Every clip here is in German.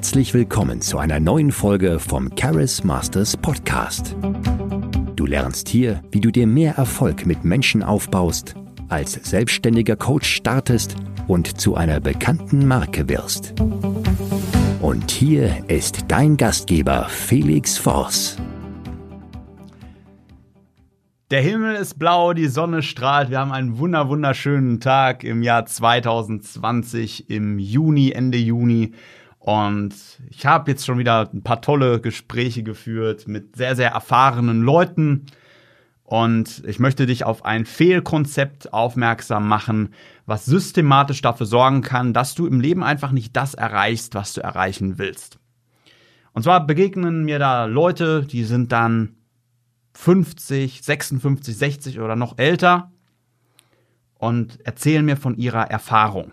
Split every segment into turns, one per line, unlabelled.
Herzlich willkommen zu einer neuen Folge vom Charis Masters Podcast. Du lernst hier, wie du dir mehr Erfolg mit Menschen aufbaust, als selbstständiger Coach startest und zu einer bekannten Marke wirst. Und hier ist dein Gastgeber Felix Voss.
Der Himmel ist blau, die Sonne strahlt. Wir haben einen wunder wunderschönen Tag im Jahr 2020 im Juni, Ende Juni. Und ich habe jetzt schon wieder ein paar tolle Gespräche geführt mit sehr, sehr erfahrenen Leuten. Und ich möchte dich auf ein Fehlkonzept aufmerksam machen, was systematisch dafür sorgen kann, dass du im Leben einfach nicht das erreichst, was du erreichen willst. Und zwar begegnen mir da Leute, die sind dann 50, 56, 60 oder noch älter und erzählen mir von ihrer Erfahrung.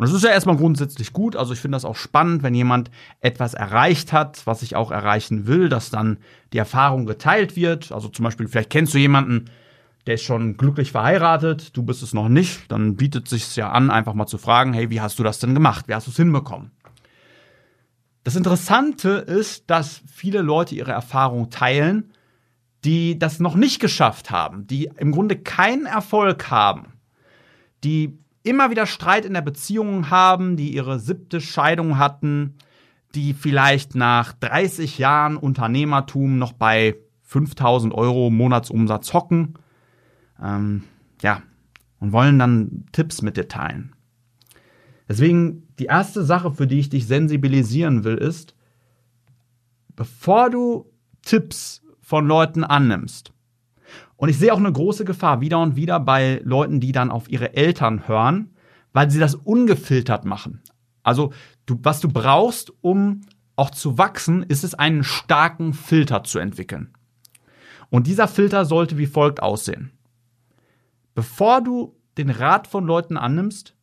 Und das ist ja erstmal grundsätzlich gut. Also ich finde das auch spannend, wenn jemand etwas erreicht hat, was ich auch erreichen will, dass dann die Erfahrung geteilt wird. Also zum Beispiel, vielleicht kennst du jemanden, der ist schon glücklich verheiratet, du bist es noch nicht, dann bietet sich ja an, einfach mal zu fragen, hey, wie hast du das denn gemacht? Wie hast du es hinbekommen? Das Interessante ist, dass viele Leute ihre Erfahrung teilen die das noch nicht geschafft haben, die im Grunde keinen Erfolg haben, die immer wieder Streit in der Beziehung haben, die ihre siebte Scheidung hatten, die vielleicht nach 30 Jahren Unternehmertum noch bei 5000 Euro Monatsumsatz hocken, ähm, ja, und wollen dann Tipps mit dir teilen. Deswegen die erste Sache, für die ich dich sensibilisieren will, ist, bevor du Tipps von Leuten annimmst. Und ich sehe auch eine große Gefahr wieder und wieder bei Leuten, die dann auf ihre Eltern hören, weil sie das ungefiltert machen. Also, du, was du brauchst, um auch zu wachsen, ist es, einen starken Filter zu entwickeln. Und dieser Filter sollte wie folgt aussehen. Bevor du den Rat von Leuten annimmst,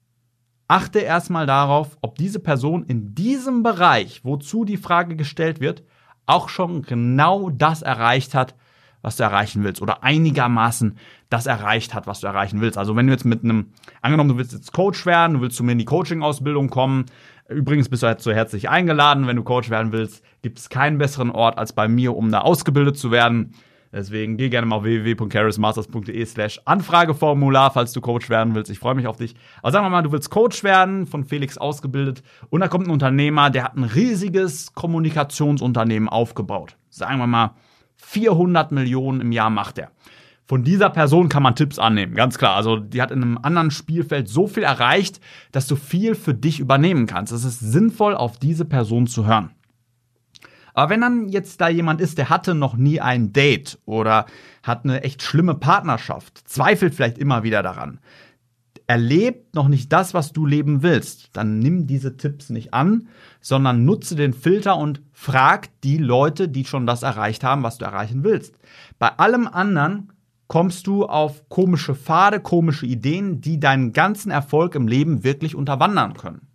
achte erstmal darauf, ob diese Person in diesem Bereich, wozu die Frage gestellt wird, auch schon genau das erreicht hat, was du erreichen willst oder einigermaßen das erreicht hat, was du erreichen willst. Also wenn du jetzt mit einem, angenommen, du willst jetzt Coach werden, du willst zu mir in die Coaching-Ausbildung kommen, übrigens bist du jetzt so herzlich eingeladen, wenn du Coach werden willst, gibt es keinen besseren Ort als bei mir, um da ausgebildet zu werden. Deswegen geh gerne mal auf www.charismasters.de slash Anfrageformular, falls du Coach werden willst. Ich freue mich auf dich. Aber sagen wir mal, du willst Coach werden, von Felix ausgebildet, und da kommt ein Unternehmer, der hat ein riesiges Kommunikationsunternehmen aufgebaut. Sagen wir mal, 400 Millionen im Jahr macht er. Von dieser Person kann man Tipps annehmen, ganz klar. Also die hat in einem anderen Spielfeld so viel erreicht, dass du viel für dich übernehmen kannst. Es ist sinnvoll, auf diese Person zu hören. Aber wenn dann jetzt da jemand ist, der hatte noch nie ein Date oder hat eine echt schlimme Partnerschaft, zweifelt vielleicht immer wieder daran, erlebt noch nicht das, was du leben willst, dann nimm diese Tipps nicht an, sondern nutze den Filter und frag die Leute, die schon das erreicht haben, was du erreichen willst. Bei allem anderen kommst du auf komische Pfade, komische Ideen, die deinen ganzen Erfolg im Leben wirklich unterwandern können.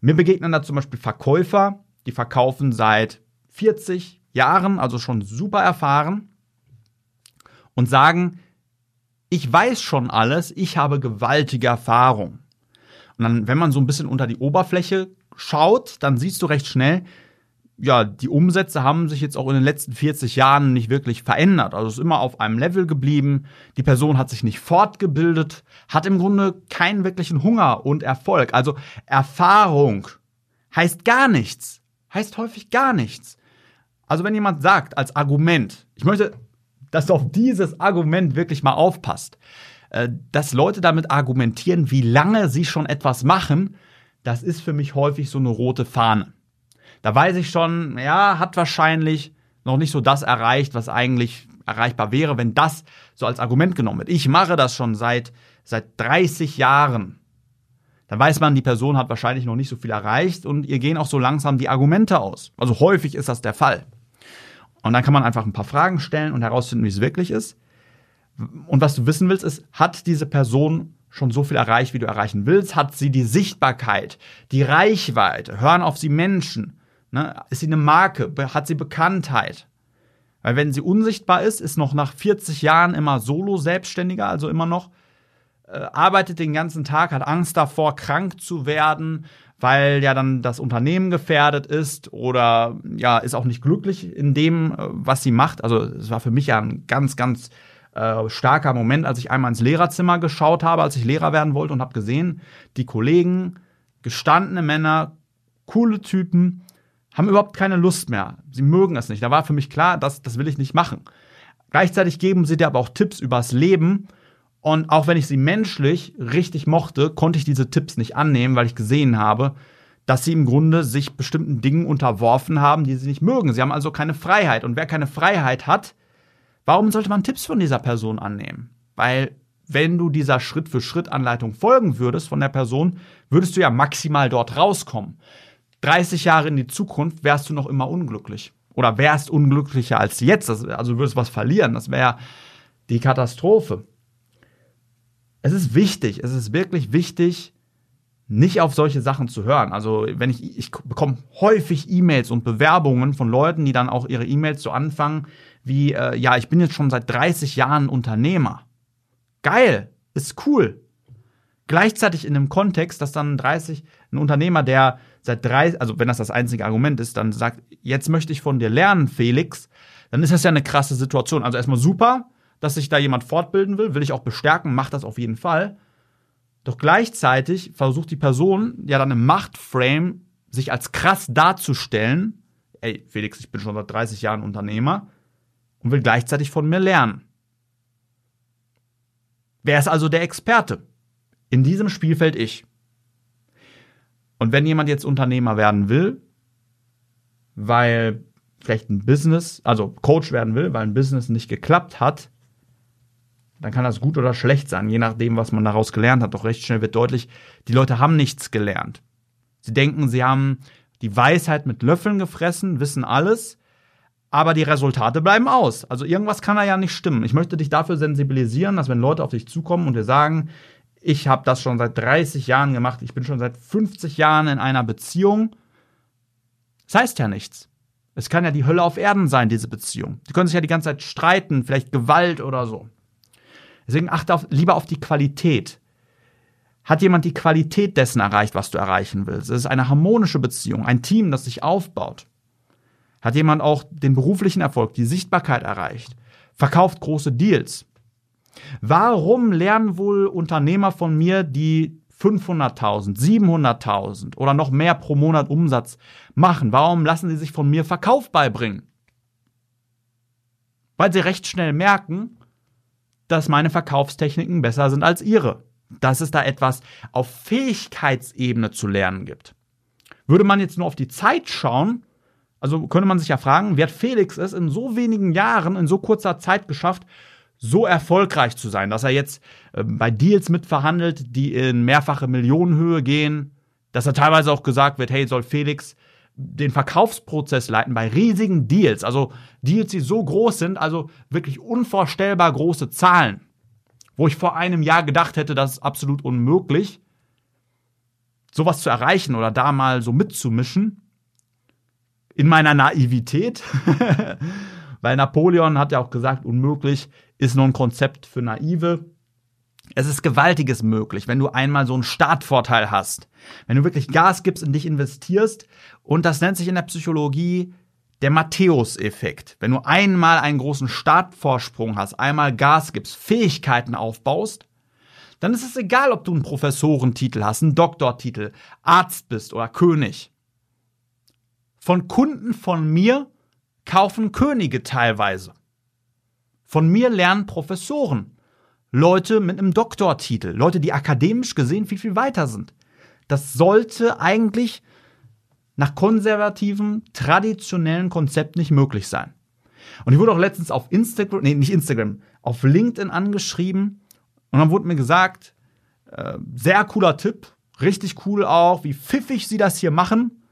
Mir begegnen da zum Beispiel Verkäufer, die verkaufen seit 40 Jahren, also schon super erfahren, und sagen, ich weiß schon alles, ich habe gewaltige Erfahrung. Und dann, wenn man so ein bisschen unter die Oberfläche schaut, dann siehst du recht schnell, ja, die Umsätze haben sich jetzt auch in den letzten 40 Jahren nicht wirklich verändert. Also ist immer auf einem Level geblieben. Die Person hat sich nicht fortgebildet, hat im Grunde keinen wirklichen Hunger und Erfolg. Also Erfahrung heißt gar nichts. Heißt häufig gar nichts. Also wenn jemand sagt als Argument, ich möchte, dass du auf dieses Argument wirklich mal aufpasst, äh, dass Leute damit argumentieren, wie lange sie schon etwas machen, das ist für mich häufig so eine rote Fahne. Da weiß ich schon, ja, hat wahrscheinlich noch nicht so das erreicht, was eigentlich erreichbar wäre, wenn das so als Argument genommen wird. Ich mache das schon seit, seit 30 Jahren. Dann weiß man, die Person hat wahrscheinlich noch nicht so viel erreicht und ihr gehen auch so langsam die Argumente aus. Also häufig ist das der Fall. Und dann kann man einfach ein paar Fragen stellen und herausfinden, wie es wirklich ist. Und was du wissen willst, ist, hat diese Person schon so viel erreicht, wie du erreichen willst? Hat sie die Sichtbarkeit, die Reichweite? Hören auf sie Menschen? Ne? Ist sie eine Marke? Hat sie Bekanntheit? Weil wenn sie unsichtbar ist, ist noch nach 40 Jahren immer Solo-Selbstständiger, also immer noch, äh, arbeitet den ganzen Tag, hat Angst davor, krank zu werden, weil ja dann das Unternehmen gefährdet ist oder ja, ist auch nicht glücklich in dem, äh, was sie macht. Also es war für mich ja ein ganz, ganz äh, starker Moment, als ich einmal ins Lehrerzimmer geschaut habe, als ich Lehrer werden wollte und habe gesehen, die Kollegen, gestandene Männer, coole Typen, haben überhaupt keine Lust mehr. Sie mögen es nicht. Da war für mich klar, das, das will ich nicht machen. Gleichzeitig geben sie dir aber auch Tipps übers Leben. Und auch wenn ich sie menschlich richtig mochte, konnte ich diese Tipps nicht annehmen, weil ich gesehen habe, dass sie im Grunde sich bestimmten Dingen unterworfen haben, die sie nicht mögen. Sie haben also keine Freiheit. Und wer keine Freiheit hat, warum sollte man Tipps von dieser Person annehmen? Weil wenn du dieser Schritt-für-Schritt-Anleitung folgen würdest von der Person, würdest du ja maximal dort rauskommen. 30 Jahre in die Zukunft wärst du noch immer unglücklich. Oder wärst unglücklicher als jetzt. Also du würdest was verlieren. Das wäre die Katastrophe. Es ist wichtig, es ist wirklich wichtig, nicht auf solche Sachen zu hören. Also wenn ich, ich bekomme häufig E-Mails und Bewerbungen von Leuten, die dann auch ihre E-Mails so anfangen, wie, äh, ja, ich bin jetzt schon seit 30 Jahren Unternehmer. Geil, ist cool. Gleichzeitig in einem Kontext, dass dann 30, ein Unternehmer, der seit drei, also wenn das das einzige Argument ist, dann sagt, jetzt möchte ich von dir lernen, Felix, dann ist das ja eine krasse Situation. Also erstmal super, dass sich da jemand fortbilden will, will ich auch bestärken, macht das auf jeden Fall. Doch gleichzeitig versucht die Person ja dann im Machtframe sich als krass darzustellen. Ey, Felix, ich bin schon seit 30 Jahren Unternehmer und will gleichzeitig von mir lernen. Wer ist also der Experte? In diesem Spielfeld ich. Und wenn jemand jetzt Unternehmer werden will, weil vielleicht ein Business, also Coach werden will, weil ein Business nicht geklappt hat, dann kann das gut oder schlecht sein, je nachdem, was man daraus gelernt hat. Doch recht schnell wird deutlich, die Leute haben nichts gelernt. Sie denken, sie haben die Weisheit mit Löffeln gefressen, wissen alles, aber die Resultate bleiben aus. Also irgendwas kann da ja nicht stimmen. Ich möchte dich dafür sensibilisieren, dass wenn Leute auf dich zukommen und dir sagen, ich habe das schon seit 30 Jahren gemacht. Ich bin schon seit 50 Jahren in einer Beziehung. Das heißt ja nichts. Es kann ja die Hölle auf Erden sein, diese Beziehung. Die können sich ja die ganze Zeit streiten, vielleicht Gewalt oder so. Deswegen achte auf, lieber auf die Qualität. Hat jemand die Qualität dessen erreicht, was du erreichen willst? Es ist eine harmonische Beziehung, ein Team, das sich aufbaut. Hat jemand auch den beruflichen Erfolg, die Sichtbarkeit erreicht? Verkauft große Deals? Warum lernen wohl Unternehmer von mir, die 500.000, 700.000 oder noch mehr pro Monat Umsatz machen? Warum lassen sie sich von mir Verkauf beibringen? Weil sie recht schnell merken, dass meine Verkaufstechniken besser sind als ihre. Dass es da etwas auf Fähigkeitsebene zu lernen gibt. Würde man jetzt nur auf die Zeit schauen, also könnte man sich ja fragen, wie hat Felix es in so wenigen Jahren, in so kurzer Zeit geschafft, so erfolgreich zu sein, dass er jetzt äh, bei Deals mitverhandelt, die in mehrfache Millionenhöhe gehen, dass er teilweise auch gesagt wird, hey, soll Felix den Verkaufsprozess leiten bei riesigen Deals, also Deals, die so groß sind, also wirklich unvorstellbar große Zahlen, wo ich vor einem Jahr gedacht hätte, das ist absolut unmöglich, sowas zu erreichen oder da mal so mitzumischen, in meiner Naivität, weil Napoleon hat ja auch gesagt, unmöglich, ist nur ein Konzept für Naive. Es ist Gewaltiges möglich, wenn du einmal so einen Startvorteil hast. Wenn du wirklich Gas gibst, in dich investierst. Und das nennt sich in der Psychologie der Matthäus-Effekt. Wenn du einmal einen großen Startvorsprung hast, einmal Gas gibst, Fähigkeiten aufbaust, dann ist es egal, ob du einen Professorentitel hast, einen Doktortitel, Arzt bist oder König. Von Kunden von mir kaufen Könige teilweise. Von mir lernen Professoren. Leute mit einem Doktortitel. Leute, die akademisch gesehen viel, viel weiter sind. Das sollte eigentlich nach konservativem, traditionellen Konzept nicht möglich sein. Und ich wurde auch letztens auf Instagram, nee, nicht Instagram, auf LinkedIn angeschrieben und dann wurde mir gesagt, äh, sehr cooler Tipp, richtig cool auch, wie pfiffig sie das hier machen.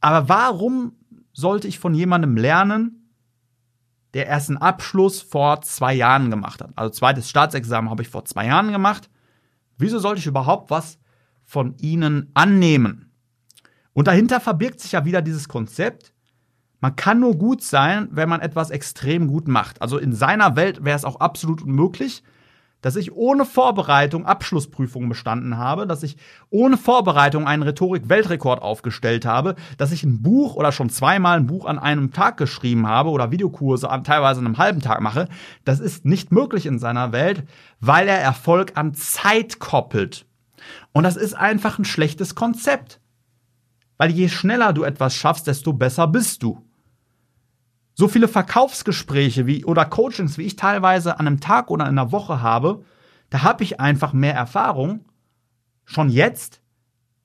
Aber warum sollte ich von jemandem lernen, der erst einen Abschluss vor zwei Jahren gemacht hat. Also zweites Staatsexamen habe ich vor zwei Jahren gemacht. Wieso sollte ich überhaupt was von Ihnen annehmen? Und dahinter verbirgt sich ja wieder dieses Konzept, man kann nur gut sein, wenn man etwas extrem gut macht. Also in seiner Welt wäre es auch absolut unmöglich, dass ich ohne Vorbereitung Abschlussprüfungen bestanden habe, dass ich ohne Vorbereitung einen Rhetorik-Weltrekord aufgestellt habe, dass ich ein Buch oder schon zweimal ein Buch an einem Tag geschrieben habe oder Videokurse an teilweise an einem halben Tag mache. Das ist nicht möglich in seiner Welt, weil er Erfolg an Zeit koppelt. Und das ist einfach ein schlechtes Konzept. Weil je schneller du etwas schaffst, desto besser bist du so viele Verkaufsgespräche wie oder Coachings, wie ich teilweise an einem Tag oder in einer Woche habe, da habe ich einfach mehr Erfahrung schon jetzt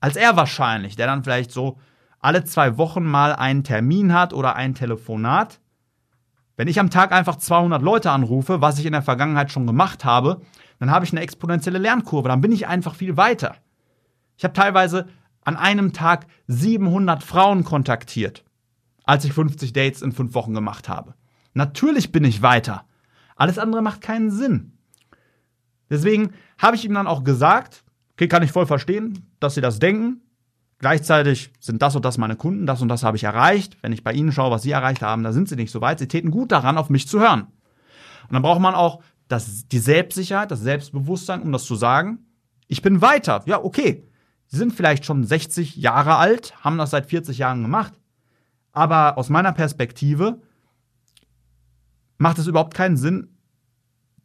als er wahrscheinlich, der dann vielleicht so alle zwei Wochen mal einen Termin hat oder ein Telefonat. Wenn ich am Tag einfach 200 Leute anrufe, was ich in der Vergangenheit schon gemacht habe, dann habe ich eine exponentielle Lernkurve, dann bin ich einfach viel weiter. Ich habe teilweise an einem Tag 700 Frauen kontaktiert als ich 50 Dates in fünf Wochen gemacht habe. Natürlich bin ich weiter. Alles andere macht keinen Sinn. Deswegen habe ich ihm dann auch gesagt, okay, kann ich voll verstehen, dass Sie das denken. Gleichzeitig sind das und das meine Kunden, das und das habe ich erreicht. Wenn ich bei Ihnen schaue, was Sie erreicht haben, da sind Sie nicht so weit. Sie täten gut daran, auf mich zu hören. Und dann braucht man auch das, die Selbstsicherheit, das Selbstbewusstsein, um das zu sagen. Ich bin weiter. Ja, okay. Sie sind vielleicht schon 60 Jahre alt, haben das seit 40 Jahren gemacht. Aber aus meiner Perspektive macht es überhaupt keinen Sinn,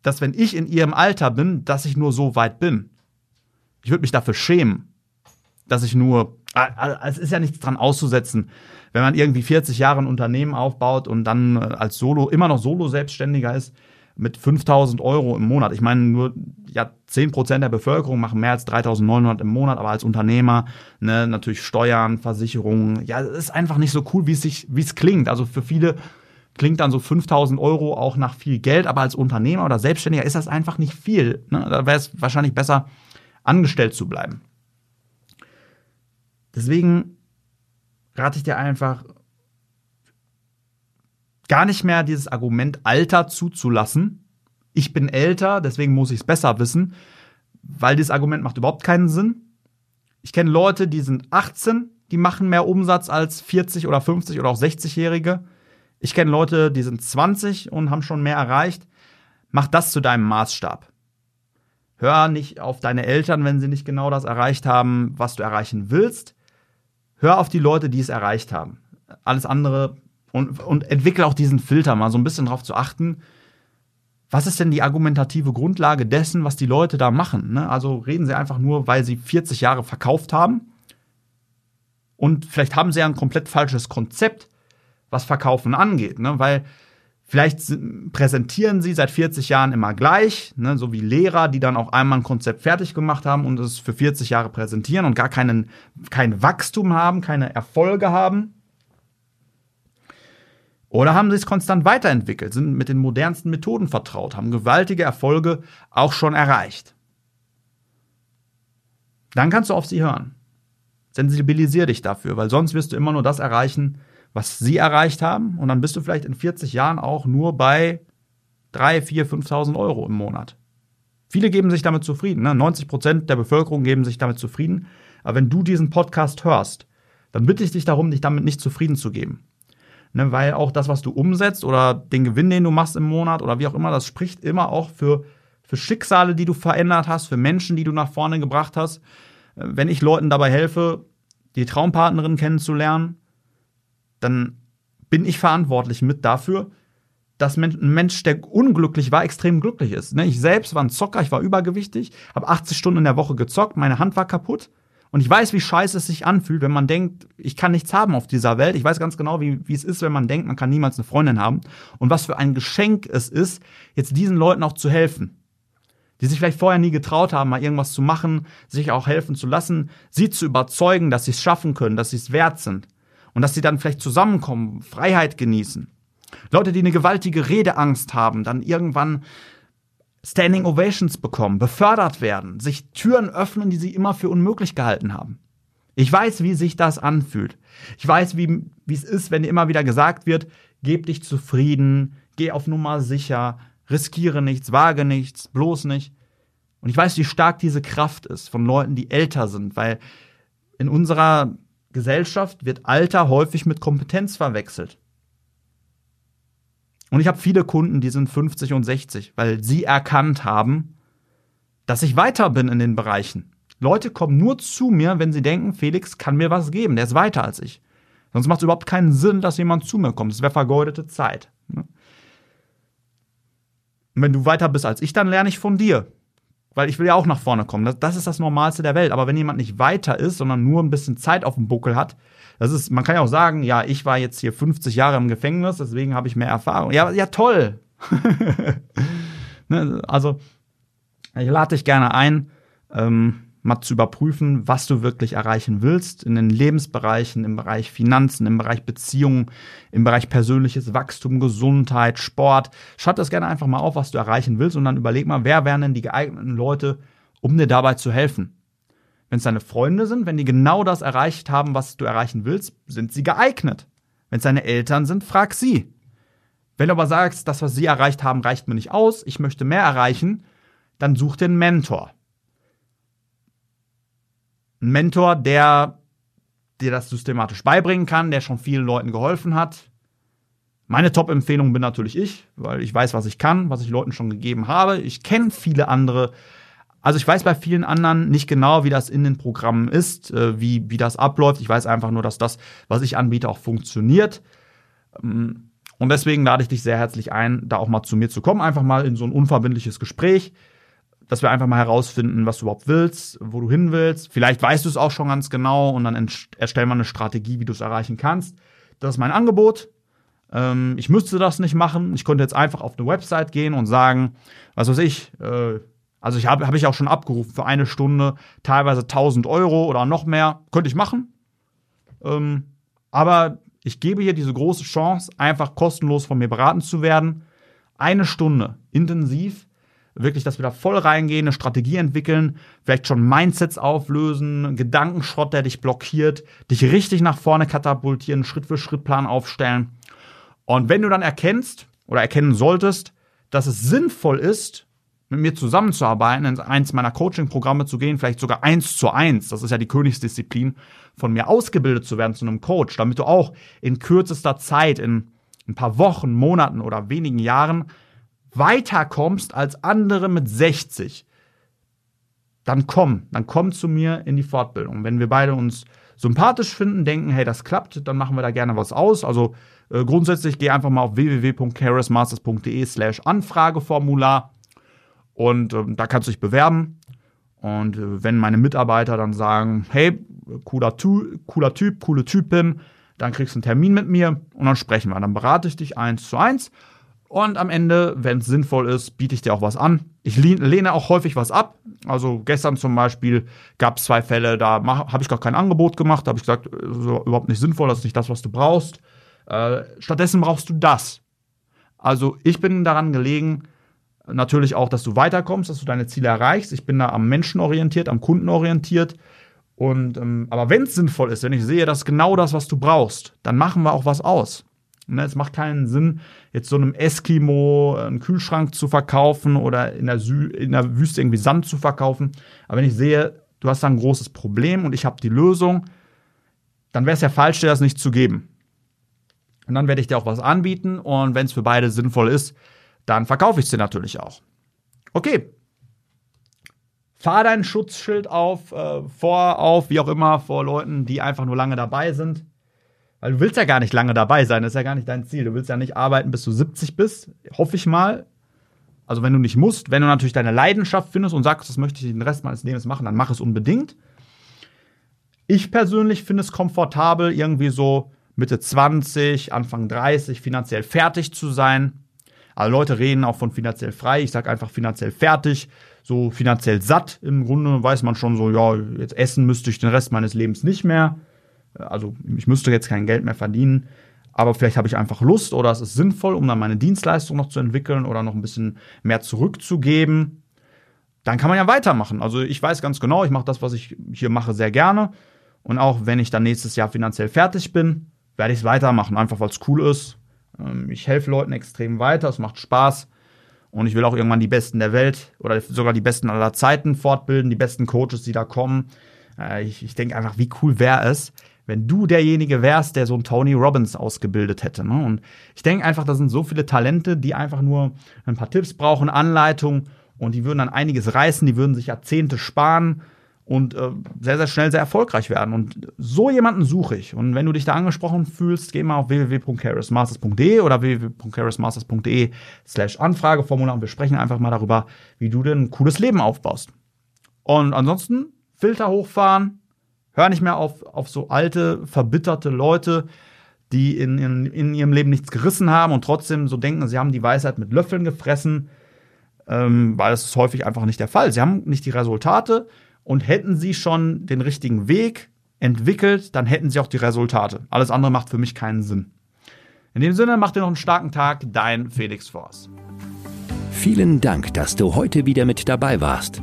dass wenn ich in ihrem Alter bin, dass ich nur so weit bin. Ich würde mich dafür schämen, dass ich nur, es ist ja nichts dran auszusetzen, wenn man irgendwie 40 Jahre ein Unternehmen aufbaut und dann äh, als Solo, immer noch Solo-Selbstständiger ist, mit 5000 Euro im Monat. Ich meine, nur ja, 10 Prozent der Bevölkerung machen mehr als 3900 im Monat, aber als Unternehmer, ne, natürlich Steuern, Versicherungen, ja, es ist einfach nicht so cool, wie es sich, wie es klingt. Also für viele klingt dann so 5000 Euro auch nach viel Geld, aber als Unternehmer oder Selbstständiger ist das einfach nicht viel. Ne? Da wäre es wahrscheinlich besser, angestellt zu bleiben. Deswegen rate ich dir einfach, gar nicht mehr dieses Argument Alter zuzulassen. Ich bin älter, deswegen muss ich es besser wissen, weil dieses Argument macht überhaupt keinen Sinn. Ich kenne Leute, die sind 18, die machen mehr Umsatz als 40 oder 50 oder auch 60-Jährige. Ich kenne Leute, die sind 20 und haben schon mehr erreicht. Mach das zu deinem Maßstab. Hör nicht auf deine Eltern, wenn sie nicht genau das erreicht haben, was du erreichen willst. Hör auf die Leute, die es erreicht haben. Alles andere und, und entwickle auch diesen Filter, mal so ein bisschen darauf zu achten, was ist denn die argumentative Grundlage dessen, was die Leute da machen? Ne? Also reden sie einfach nur, weil sie 40 Jahre verkauft haben und vielleicht haben sie ja ein komplett falsches Konzept, was Verkaufen angeht, ne? weil vielleicht präsentieren sie seit 40 Jahren immer gleich, ne? so wie Lehrer, die dann auch einmal ein Konzept fertig gemacht haben und es für 40 Jahre präsentieren und gar keinen, kein Wachstum haben, keine Erfolge haben. Oder haben sie es konstant weiterentwickelt, sind mit den modernsten Methoden vertraut, haben gewaltige Erfolge auch schon erreicht. Dann kannst du auf sie hören. Sensibilisier dich dafür, weil sonst wirst du immer nur das erreichen, was sie erreicht haben. Und dann bist du vielleicht in 40 Jahren auch nur bei 3, 4, 5.000 Euro im Monat. Viele geben sich damit zufrieden. Ne? 90 Prozent der Bevölkerung geben sich damit zufrieden. Aber wenn du diesen Podcast hörst, dann bitte ich dich darum, dich damit nicht zufrieden zu geben. Ne, weil auch das, was du umsetzt oder den Gewinn, den du machst im Monat oder wie auch immer, das spricht immer auch für, für Schicksale, die du verändert hast, für Menschen, die du nach vorne gebracht hast. Äh, wenn ich Leuten dabei helfe, die Traumpartnerin kennenzulernen, dann bin ich verantwortlich mit dafür, dass ein Mensch, der unglücklich war, extrem glücklich ist. Ne, ich selbst war ein Zocker, ich war übergewichtig, habe 80 Stunden in der Woche gezockt, meine Hand war kaputt. Und ich weiß, wie scheiße es sich anfühlt, wenn man denkt, ich kann nichts haben auf dieser Welt. Ich weiß ganz genau, wie, wie es ist, wenn man denkt, man kann niemals eine Freundin haben. Und was für ein Geschenk es ist, jetzt diesen Leuten auch zu helfen. Die sich vielleicht vorher nie getraut haben, mal irgendwas zu machen, sich auch helfen zu lassen, sie zu überzeugen, dass sie es schaffen können, dass sie es wert sind. Und dass sie dann vielleicht zusammenkommen, Freiheit genießen. Leute, die eine gewaltige Redeangst haben, dann irgendwann Standing Ovations bekommen, befördert werden, sich Türen öffnen, die sie immer für unmöglich gehalten haben. Ich weiß, wie sich das anfühlt. Ich weiß, wie, es ist, wenn dir immer wieder gesagt wird, geb dich zufrieden, geh auf Nummer sicher, riskiere nichts, wage nichts, bloß nicht. Und ich weiß, wie stark diese Kraft ist von Leuten, die älter sind, weil in unserer Gesellschaft wird Alter häufig mit Kompetenz verwechselt. Und ich habe viele Kunden, die sind 50 und 60, weil sie erkannt haben, dass ich weiter bin in den Bereichen. Leute kommen nur zu mir, wenn sie denken, Felix kann mir was geben, der ist weiter als ich. Sonst macht es überhaupt keinen Sinn, dass jemand zu mir kommt. Das wäre vergeudete Zeit. Ne? Und wenn du weiter bist als ich, dann lerne ich von dir. Weil ich will ja auch nach vorne kommen. Das, das, ist das Normalste der Welt. Aber wenn jemand nicht weiter ist, sondern nur ein bisschen Zeit auf dem Buckel hat, das ist, man kann ja auch sagen, ja, ich war jetzt hier 50 Jahre im Gefängnis, deswegen habe ich mehr Erfahrung. Ja, ja, toll. ne, also, ich lade dich gerne ein, ähm, mal zu überprüfen, was du wirklich erreichen willst in den Lebensbereichen, im Bereich Finanzen, im Bereich Beziehungen, im Bereich persönliches Wachstum, Gesundheit, Sport. Schreib das gerne einfach mal auf, was du erreichen willst und dann überleg mal, wer wären denn die geeigneten Leute, um dir dabei zu helfen. Wenn es deine Freunde sind, wenn die genau das erreicht haben, was du erreichen willst, sind sie geeignet. Wenn es deine Eltern sind, frag sie. Wenn du aber sagst, das, was sie erreicht haben, reicht mir nicht aus, ich möchte mehr erreichen, dann such einen Mentor. Ein Mentor, der dir das systematisch beibringen kann, der schon vielen Leuten geholfen hat. Meine Top-Empfehlung bin natürlich ich, weil ich weiß, was ich kann, was ich Leuten schon gegeben habe. Ich kenne viele andere. Also ich weiß bei vielen anderen nicht genau, wie das in den Programmen ist, äh, wie, wie das abläuft. Ich weiß einfach nur, dass das, was ich anbiete, auch funktioniert. Ähm, und deswegen lade ich dich sehr herzlich ein, da auch mal zu mir zu kommen, einfach mal in so ein unverbindliches Gespräch dass wir einfach mal herausfinden, was du überhaupt willst, wo du hin willst. Vielleicht weißt du es auch schon ganz genau und dann erstellen wir eine Strategie, wie du es erreichen kannst. Das ist mein Angebot. Ähm, ich müsste das nicht machen. Ich könnte jetzt einfach auf eine Website gehen und sagen, was weiß ich, äh, also ich habe hab ich auch schon abgerufen für eine Stunde, teilweise 1000 Euro oder noch mehr. Könnte ich machen. Ähm, aber ich gebe hier diese große Chance, einfach kostenlos von mir beraten zu werden. Eine Stunde intensiv wirklich, dass wir da voll reingehen, eine Strategie entwickeln, vielleicht schon Mindsets auflösen, Gedankenschrott, der dich blockiert, dich richtig nach vorne katapultieren, Schritt für Schritt Plan aufstellen. Und wenn du dann erkennst oder erkennen solltest, dass es sinnvoll ist, mit mir zusammenzuarbeiten, in eins meiner Coaching-Programme zu gehen, vielleicht sogar eins zu eins, das ist ja die Königsdisziplin, von mir ausgebildet zu werden zu einem Coach, damit du auch in kürzester Zeit, in ein paar Wochen, Monaten oder wenigen Jahren weiterkommst als andere mit 60, dann komm, dann komm zu mir in die Fortbildung. Wenn wir beide uns sympathisch finden, denken, hey, das klappt, dann machen wir da gerne was aus. Also äh, grundsätzlich geh einfach mal auf www.charismasters.de slash Anfrageformular und äh, da kannst du dich bewerben. Und äh, wenn meine Mitarbeiter dann sagen, hey, cooler, tu cooler Typ, coole Typin, dann kriegst du einen Termin mit mir und dann sprechen wir. Dann berate ich dich eins zu eins und am Ende, wenn es sinnvoll ist, biete ich dir auch was an. Ich lehne auch häufig was ab. Also gestern zum Beispiel gab es zwei Fälle, da habe ich gar kein Angebot gemacht. Da habe ich gesagt, das ist überhaupt nicht sinnvoll, das ist nicht das, was du brauchst. Äh, stattdessen brauchst du das. Also ich bin daran gelegen, natürlich auch, dass du weiterkommst, dass du deine Ziele erreichst. Ich bin da am Menschen orientiert, am Kunden orientiert. Und ähm, aber wenn es sinnvoll ist, wenn ich sehe, das ist genau das, was du brauchst, dann machen wir auch was aus. Ne, es macht keinen Sinn, jetzt so einem Eskimo einen Kühlschrank zu verkaufen oder in der, in der Wüste irgendwie Sand zu verkaufen. Aber wenn ich sehe, du hast da ein großes Problem und ich habe die Lösung, dann wäre es ja falsch, dir das nicht zu geben. Und dann werde ich dir auch was anbieten und wenn es für beide sinnvoll ist, dann verkaufe ich es dir natürlich auch. Okay. Fahr dein Schutzschild auf, äh, vor, auf, wie auch immer, vor Leuten, die einfach nur lange dabei sind. Weil du willst ja gar nicht lange dabei sein, das ist ja gar nicht dein Ziel. Du willst ja nicht arbeiten, bis du 70 bist, hoffe ich mal. Also wenn du nicht musst, wenn du natürlich deine Leidenschaft findest und sagst, das möchte ich den Rest meines Lebens machen, dann mach es unbedingt. Ich persönlich finde es komfortabel, irgendwie so Mitte 20, Anfang 30 finanziell fertig zu sein. Alle Leute reden auch von finanziell frei. Ich sage einfach finanziell fertig, so finanziell satt. Im Grunde weiß man schon so, ja, jetzt essen müsste ich den Rest meines Lebens nicht mehr. Also ich müsste jetzt kein Geld mehr verdienen, aber vielleicht habe ich einfach Lust oder es ist sinnvoll, um dann meine Dienstleistung noch zu entwickeln oder noch ein bisschen mehr zurückzugeben. Dann kann man ja weitermachen. Also ich weiß ganz genau, ich mache das, was ich hier mache, sehr gerne. Und auch wenn ich dann nächstes Jahr finanziell fertig bin, werde ich es weitermachen, einfach weil es cool ist. Ähm, ich helfe Leuten extrem weiter, es macht Spaß. Und ich will auch irgendwann die Besten der Welt oder sogar die Besten aller Zeiten fortbilden, die besten Coaches, die da kommen. Äh, ich, ich denke einfach, wie cool wäre es, wenn du derjenige wärst, der so einen Tony Robbins ausgebildet hätte. Ne? Und ich denke einfach, da sind so viele Talente, die einfach nur ein paar Tipps brauchen, Anleitung. und die würden dann einiges reißen, die würden sich Jahrzehnte sparen und äh, sehr, sehr schnell sehr erfolgreich werden. Und so jemanden suche ich. Und wenn du dich da angesprochen fühlst, geh mal auf www.charismasters.de oder www.charismasters.de slash Anfrageformular und wir sprechen einfach mal darüber, wie du denn ein cooles Leben aufbaust. Und ansonsten Filter hochfahren, hör nicht mehr auf, auf so alte, verbitterte Leute, die in, in, in ihrem Leben nichts gerissen haben und trotzdem so denken, sie haben die Weisheit mit Löffeln gefressen, ähm, weil das ist häufig einfach nicht der Fall. Sie haben nicht die Resultate und hätten sie schon den richtigen Weg entwickelt, dann hätten sie auch die Resultate. Alles andere macht für mich keinen Sinn. In dem Sinne, mach dir noch einen starken Tag, dein Felix Force.
Vielen Dank, dass du heute wieder mit dabei warst.